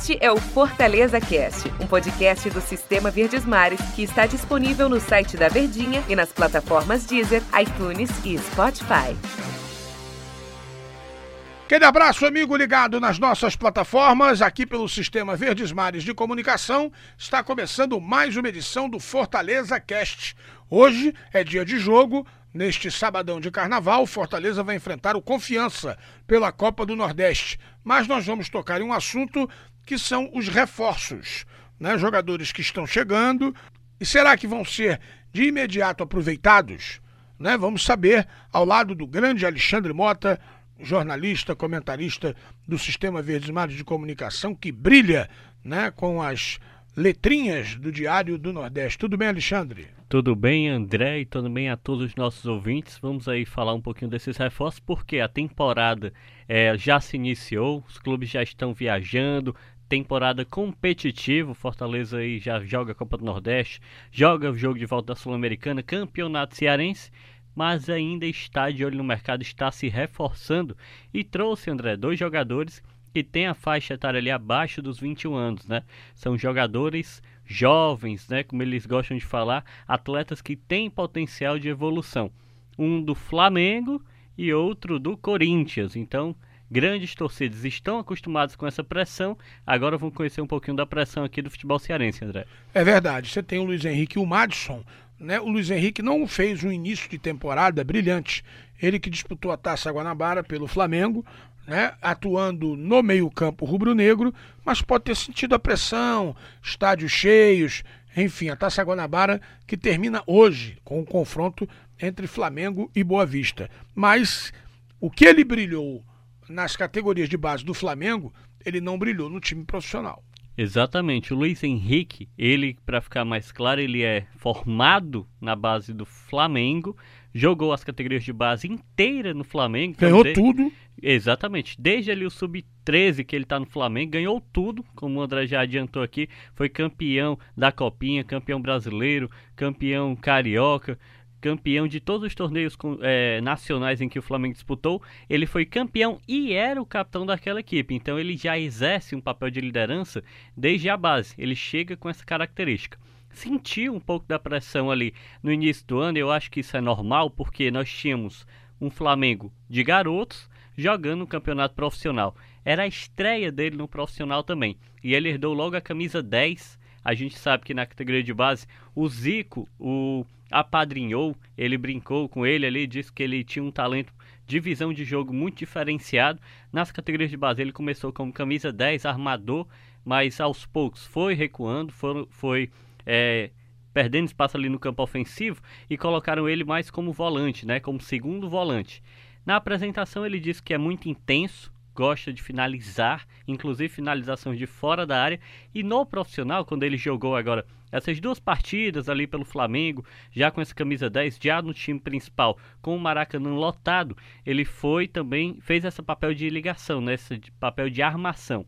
Este é o Fortaleza Cast, um podcast do Sistema Verdes Mares que está disponível no site da Verdinha e nas plataformas Deezer, iTunes e Spotify. Aquele abraço, amigo ligado nas nossas plataformas, aqui pelo Sistema Verdes Mares de Comunicação, está começando mais uma edição do Fortaleza Cast. Hoje é dia de jogo, Neste sabadão de carnaval, Fortaleza vai enfrentar o Confiança pela Copa do Nordeste. Mas nós vamos tocar em um assunto que são os reforços. Né? Jogadores que estão chegando. E será que vão ser de imediato aproveitados? Né? Vamos saber ao lado do grande Alexandre Mota, jornalista, comentarista do Sistema Verdes Mares de Comunicação, que brilha né, com as letrinhas do Diário do Nordeste. Tudo bem, Alexandre? Tudo bem, André, e tudo bem a todos os nossos ouvintes. Vamos aí falar um pouquinho desses reforços, porque a temporada é, já se iniciou, os clubes já estão viajando, temporada competitiva, Fortaleza aí já joga a Copa do Nordeste, joga o jogo de volta da Sul-Americana, campeonato cearense, mas ainda está de olho no mercado, está se reforçando e trouxe, André, dois jogadores que têm a faixa etária ali abaixo dos 21 anos, né? São jogadores jovens, né, como eles gostam de falar, atletas que têm potencial de evolução. Um do Flamengo e outro do Corinthians. Então, grandes torcidas estão acostumados com essa pressão, agora vão conhecer um pouquinho da pressão aqui do futebol cearense, André. É verdade, você tem o Luiz Henrique e o Madison. Né? O Luiz Henrique não fez um início de temporada brilhante. Ele que disputou a Taça Guanabara pelo Flamengo, né, atuando no meio-campo rubro-negro, mas pode ter sentido a pressão, estádios cheios, enfim, a Taça Guanabara que termina hoje com o um confronto entre Flamengo e Boa Vista. Mas o que ele brilhou nas categorias de base do Flamengo, ele não brilhou no time profissional. Exatamente. O Luiz Henrique, ele, para ficar mais claro, ele é formado na base do Flamengo, jogou as categorias de base inteira no Flamengo. Ganhou tudo. Exatamente. Desde ali o sub-13 que ele está no Flamengo, ganhou tudo, como o André já adiantou aqui. Foi campeão da Copinha, campeão brasileiro, campeão carioca, campeão de todos os torneios é, nacionais em que o Flamengo disputou. Ele foi campeão e era o capitão daquela equipe. Então ele já exerce um papel de liderança desde a base. Ele chega com essa característica sentiu um pouco da pressão ali no início do ano. Eu acho que isso é normal, porque nós tínhamos um Flamengo de garotos jogando no campeonato profissional. Era a estreia dele no profissional também. E ele herdou logo a camisa 10. A gente sabe que na categoria de base, o Zico o apadrinhou, ele brincou com ele ali, disse que ele tinha um talento de visão de jogo muito diferenciado. Nas categorias de base, ele começou como camisa 10, armador, mas aos poucos foi recuando, foi, foi é, perdendo espaço ali no campo ofensivo e colocaram ele mais como volante, né, como segundo volante. Na apresentação ele disse que é muito intenso, gosta de finalizar, inclusive finalizações de fora da área. E no profissional, quando ele jogou agora essas duas partidas ali pelo Flamengo, já com essa camisa 10, já no time principal, com o Maracanã lotado, ele foi também, fez esse papel de ligação, né, esse papel de armação.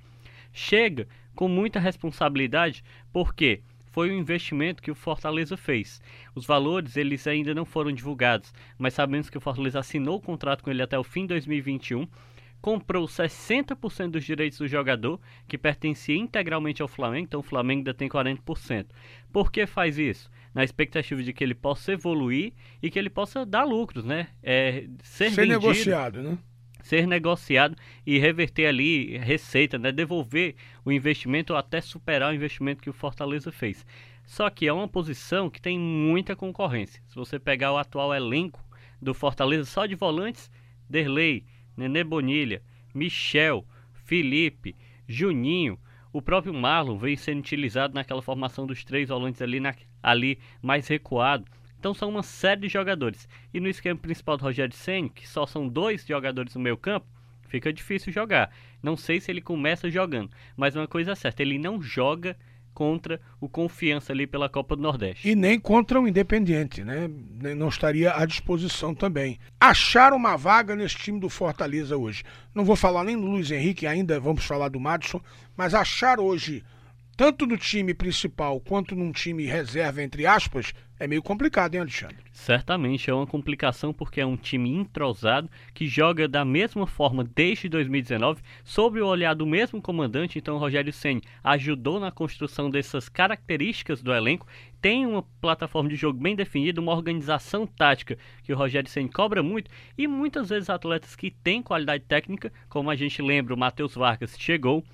Chega com muita responsabilidade, porque foi o investimento que o Fortaleza fez. Os valores eles ainda não foram divulgados, mas sabemos que o Fortaleza assinou o contrato com ele até o fim de 2021 comprou 60% dos direitos do jogador, que pertencia integralmente ao Flamengo, então o Flamengo ainda tem 40%. Por que faz isso? Na expectativa de que ele possa evoluir e que ele possa dar lucros, né? É, ser, ser vendido, negociado, né? Ser negociado e reverter ali receita, né? devolver o investimento ou até superar o investimento que o Fortaleza fez. Só que é uma posição que tem muita concorrência. Se você pegar o atual elenco do Fortaleza só de volantes, Derlei, Nenê Bonilha, Michel, Felipe, Juninho, o próprio Marlon vem sendo utilizado naquela formação dos três volantes ali, na, ali mais recuado. Então são uma série de jogadores. E no esquema principal do Rogério Senna, que só são dois jogadores no meio campo, fica difícil jogar. Não sei se ele começa jogando, mas uma coisa é certa, ele não joga contra o Confiança ali pela Copa do Nordeste. E nem contra o Independiente, né? Não estaria à disposição também. Achar uma vaga nesse time do Fortaleza hoje. Não vou falar nem do Luiz Henrique ainda, vamos falar do Madison, mas achar hoje tanto no time principal quanto num time reserva, entre aspas, é meio complicado, hein, Alexandre? Certamente é uma complicação porque é um time entrosado que joga da mesma forma desde 2019, sob o olhar do mesmo comandante. Então, Rogério Senni ajudou na construção dessas características do elenco. Tem uma plataforma de jogo bem definida, uma organização tática que o Rogério Senni cobra muito e muitas vezes atletas que têm qualidade técnica, como a gente lembra, o Matheus Vargas chegou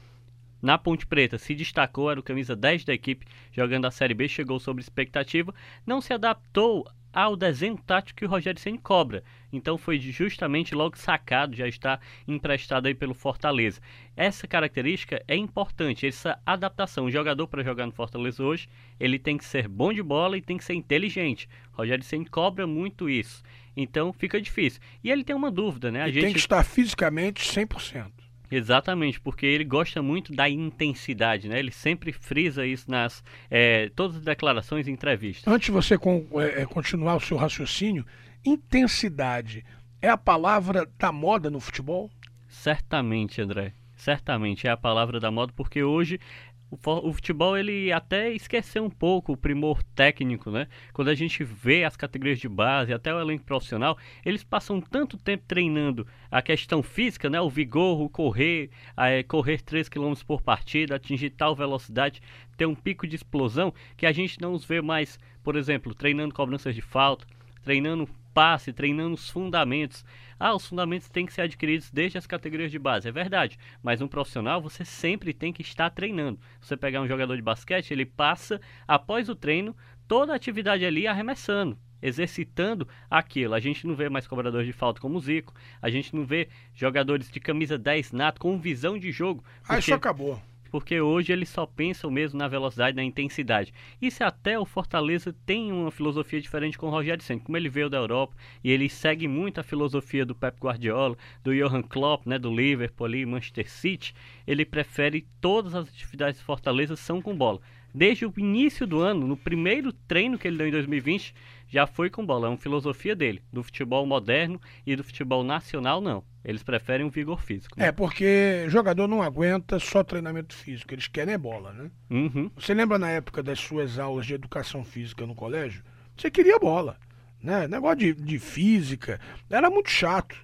na Ponte Preta se destacou, era o camisa 10 da equipe, jogando a Série B, chegou sobre expectativa, não se adaptou ao desenho tático que o Rogério Ceni cobra. Então foi justamente logo sacado, já está emprestado aí pelo Fortaleza. Essa característica é importante, essa adaptação. O jogador para jogar no Fortaleza hoje, ele tem que ser bom de bola e tem que ser inteligente. O Rogério Ceni cobra muito isso. Então fica difícil. E ele tem uma dúvida, né? A gente tem que estar fisicamente 100%. Exatamente, porque ele gosta muito da intensidade, né? Ele sempre frisa isso nas é, todas as declarações e entrevistas. Antes de você com, é, continuar o seu raciocínio, intensidade é a palavra da moda no futebol? Certamente, André. Certamente é a palavra da moda, porque hoje o, futebol ele até esqueceu um pouco o primor técnico, né? Quando a gente vê as categorias de base, até o elenco profissional, eles passam tanto tempo treinando a questão física, né? O vigor, o correr, é, correr 3 km por partida, atingir tal velocidade, ter um pico de explosão, que a gente não os vê mais, por exemplo, treinando cobranças de falta, treinando passe, treinando os fundamentos. Ah, os fundamentos têm que ser adquiridos desde as categorias de base, é verdade. Mas um profissional você sempre tem que estar treinando. Você pegar um jogador de basquete, ele passa após o treino toda a atividade ali arremessando, exercitando aquilo. A gente não vê mais cobradores de falta como o Zico, a gente não vê jogadores de camisa 10 nato com visão de jogo. Porque... Ah, isso acabou porque hoje eles só pensam mesmo na velocidade, na intensidade. Isso até o Fortaleza tem uma filosofia diferente com o Rogério Senna, como ele veio da Europa e ele segue muito a filosofia do Pep Guardiola, do Johan Klopp, né, do Liverpool ali, Manchester City, ele prefere todas as atividades do Fortaleza são com bola. Desde o início do ano, no primeiro treino que ele deu em 2020, já foi com bola. É uma filosofia dele, do futebol moderno e do futebol nacional, não. Eles preferem o vigor físico. Né? É, porque jogador não aguenta só treinamento físico, eles querem é bola, né? Uhum. Você lembra na época das suas aulas de educação física no colégio? Você queria bola, né? Negócio de, de física, era muito chato.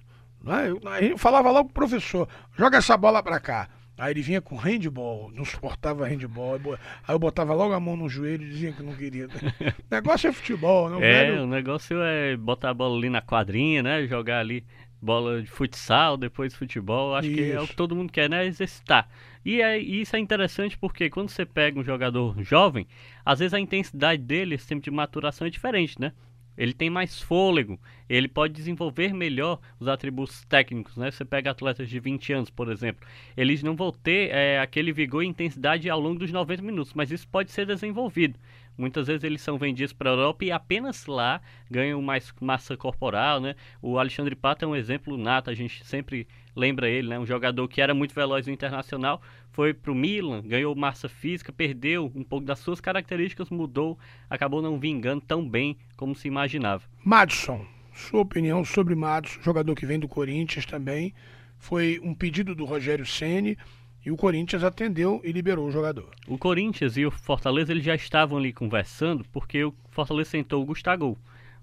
Né? Eu, eu falava logo pro professor, joga essa bola pra cá. Aí ele vinha com handball, não suportava handball. Aí eu botava logo a mão no joelho e dizia que não queria. o negócio é futebol, não é? Velho... O negócio é botar a bola ali na quadrinha, né? Jogar ali bola de futsal, depois futebol. Acho isso. que é o que todo mundo quer, né? Exercitar. E é, isso é interessante porque quando você pega um jogador jovem, às vezes a intensidade dele, esse tempo de maturação é diferente, né? Ele tem mais fôlego, ele pode desenvolver melhor os atributos técnicos, né? Você pega atletas de 20 anos, por exemplo, eles não vão ter é, aquele vigor e intensidade ao longo dos 90 minutos, mas isso pode ser desenvolvido. Muitas vezes eles são vendidos para a Europa e apenas lá ganham mais massa corporal, né? O Alexandre Pato é um exemplo nato, a gente sempre lembra ele, né? Um jogador que era muito veloz no Internacional, foi para o Milan, ganhou massa física, perdeu um pouco das suas características, mudou, acabou não vingando tão bem como se imaginava. Madison, sua opinião sobre Madison, jogador que vem do Corinthians também, foi um pedido do Rogério Ceni e o Corinthians atendeu e liberou o jogador. O Corinthians e o Fortaleza eles já estavam ali conversando porque o Fortaleza sentou o Gustavo.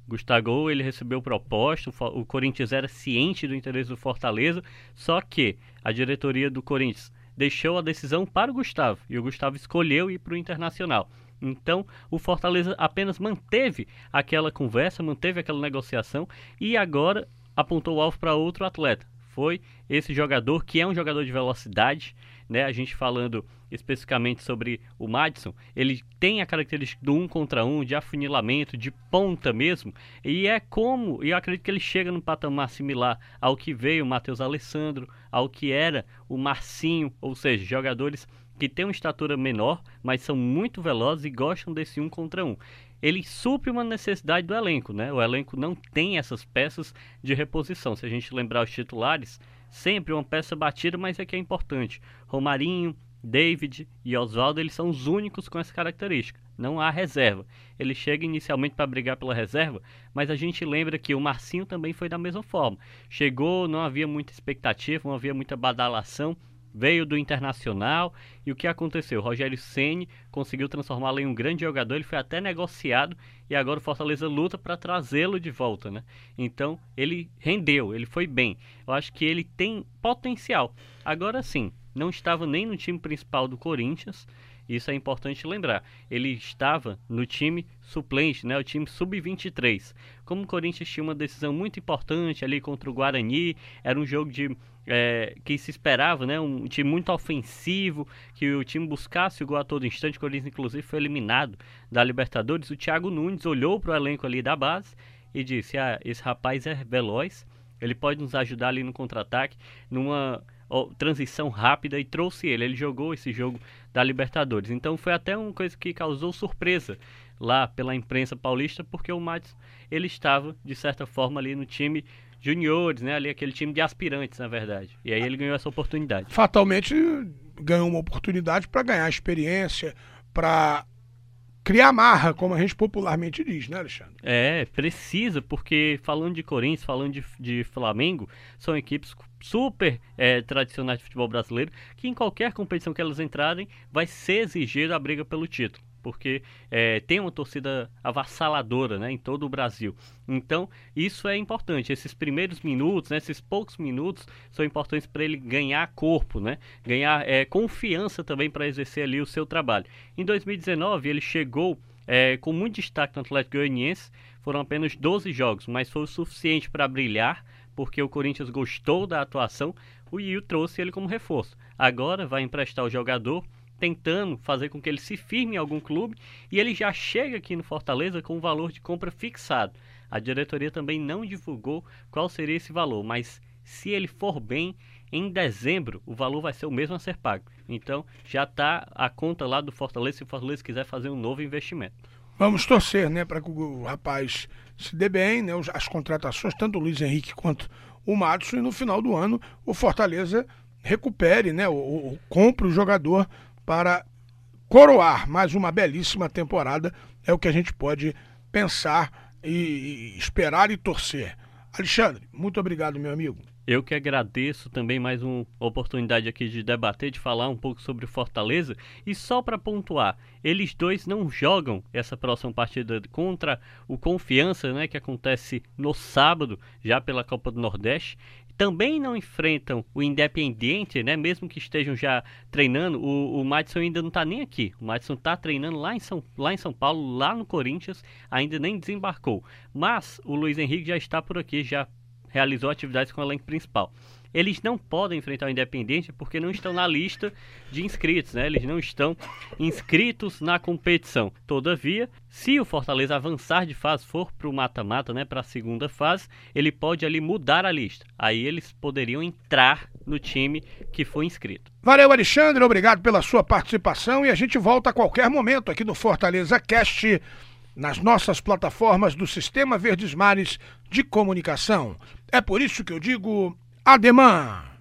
Gustavo ele recebeu proposta, o Corinthians era ciente do interesse do Fortaleza, só que a diretoria do Corinthians deixou a decisão para o Gustavo e o Gustavo escolheu ir para o Internacional. Então, o Fortaleza apenas manteve aquela conversa, manteve aquela negociação e agora apontou o alvo para outro atleta. Foi esse jogador que é um jogador de velocidade, né? A gente falando especificamente sobre o Madison, ele tem a característica do um contra um, de afunilamento, de ponta mesmo, e é como, e eu acredito que ele chega num patamar similar ao que veio o Matheus Alessandro, ao que era o Marcinho, ou seja, jogadores que têm uma estatura menor, mas são muito velozes e gostam desse um contra um. Ele supre uma necessidade do elenco, né? O elenco não tem essas peças de reposição. Se a gente lembrar os titulares, sempre uma peça batida, mas é que é importante. Romarinho, David e Oswaldo, eles são os únicos com essa característica. Não há reserva. Ele chega inicialmente para brigar pela reserva, mas a gente lembra que o Marcinho também foi da mesma forma. Chegou, não havia muita expectativa, não havia muita badalação, veio do Internacional e o que aconteceu? Rogério Ceni conseguiu transformá-lo em um grande jogador, ele foi até negociado e agora o Fortaleza luta para trazê-lo de volta, né? Então, ele rendeu, ele foi bem. Eu acho que ele tem potencial. Agora sim, não estava nem no time principal do Corinthians, isso é importante lembrar. Ele estava no time suplente, né, o time sub-23. Como o Corinthians tinha uma decisão muito importante ali contra o Guarani, era um jogo de é, que se esperava, né, um time muito ofensivo, que o time buscasse o gol a todo instante. O Corinthians, inclusive, foi eliminado da Libertadores. O Thiago Nunes olhou para o elenco ali da base e disse: Ah, esse rapaz é veloz, ele pode nos ajudar ali no contra-ataque, numa transição rápida e trouxe ele. Ele jogou esse jogo da Libertadores. Então foi até uma coisa que causou surpresa lá pela imprensa paulista, porque o Matos ele estava de certa forma ali no time juniores, né? Ali aquele time de aspirantes, na verdade. E aí ele ganhou essa oportunidade. Fatalmente ganhou uma oportunidade para ganhar experiência, para criar marra, como a gente popularmente diz, né, Alexandre? É, precisa, porque falando de Corinthians, falando de, de Flamengo, são equipes super é, tradicionais de futebol brasileiro, que em qualquer competição que elas entrarem, vai ser exigida a briga pelo título porque é, tem uma torcida avassaladora né, em todo o Brasil. Então, isso é importante. Esses primeiros minutos, né, esses poucos minutos, são importantes para ele ganhar corpo, né, ganhar é, confiança também para exercer ali o seu trabalho. Em 2019, ele chegou é, com muito destaque no Atlético Goianiense. Foram apenas 12 jogos, mas foi o suficiente para brilhar, porque o Corinthians gostou da atuação. O Yu trouxe ele como reforço. Agora vai emprestar o jogador tentando fazer com que ele se firme em algum clube e ele já chega aqui no Fortaleza com um valor de compra fixado. A diretoria também não divulgou qual seria esse valor, mas se ele for bem, em dezembro o valor vai ser o mesmo a ser pago. Então já está a conta lá do Fortaleza se o Fortaleza quiser fazer um novo investimento. Vamos torcer, né, para que o rapaz se dê bem, né, as contratações, tanto o Luiz Henrique quanto o Matos, e no final do ano o Fortaleza recupere, né, ou, compre o jogador para coroar mais uma belíssima temporada, é o que a gente pode pensar e esperar e torcer. Alexandre, muito obrigado, meu amigo. Eu que agradeço também mais uma oportunidade aqui de debater, de falar um pouco sobre Fortaleza. E só para pontuar, eles dois não jogam essa próxima partida contra o Confiança, né, que acontece no sábado, já pela Copa do Nordeste também não enfrentam o Independiente, né? Mesmo que estejam já treinando, o, o Madison ainda não está nem aqui. O Madison está treinando lá em, São, lá em São Paulo, lá no Corinthians, ainda nem desembarcou. Mas o Luiz Henrique já está por aqui, já realizou atividades com o elenco principal eles não podem enfrentar o Independente porque não estão na lista de inscritos, né? Eles não estão inscritos na competição. Todavia, se o Fortaleza avançar de fase, for para o mata-mata, né, para a segunda fase, ele pode ali mudar a lista. Aí eles poderiam entrar no time que foi inscrito. Valeu, Alexandre, obrigado pela sua participação e a gente volta a qualquer momento aqui no Fortaleza Cast nas nossas plataformas do Sistema Verdes Mares de Comunicação. É por isso que eu digo Ademã.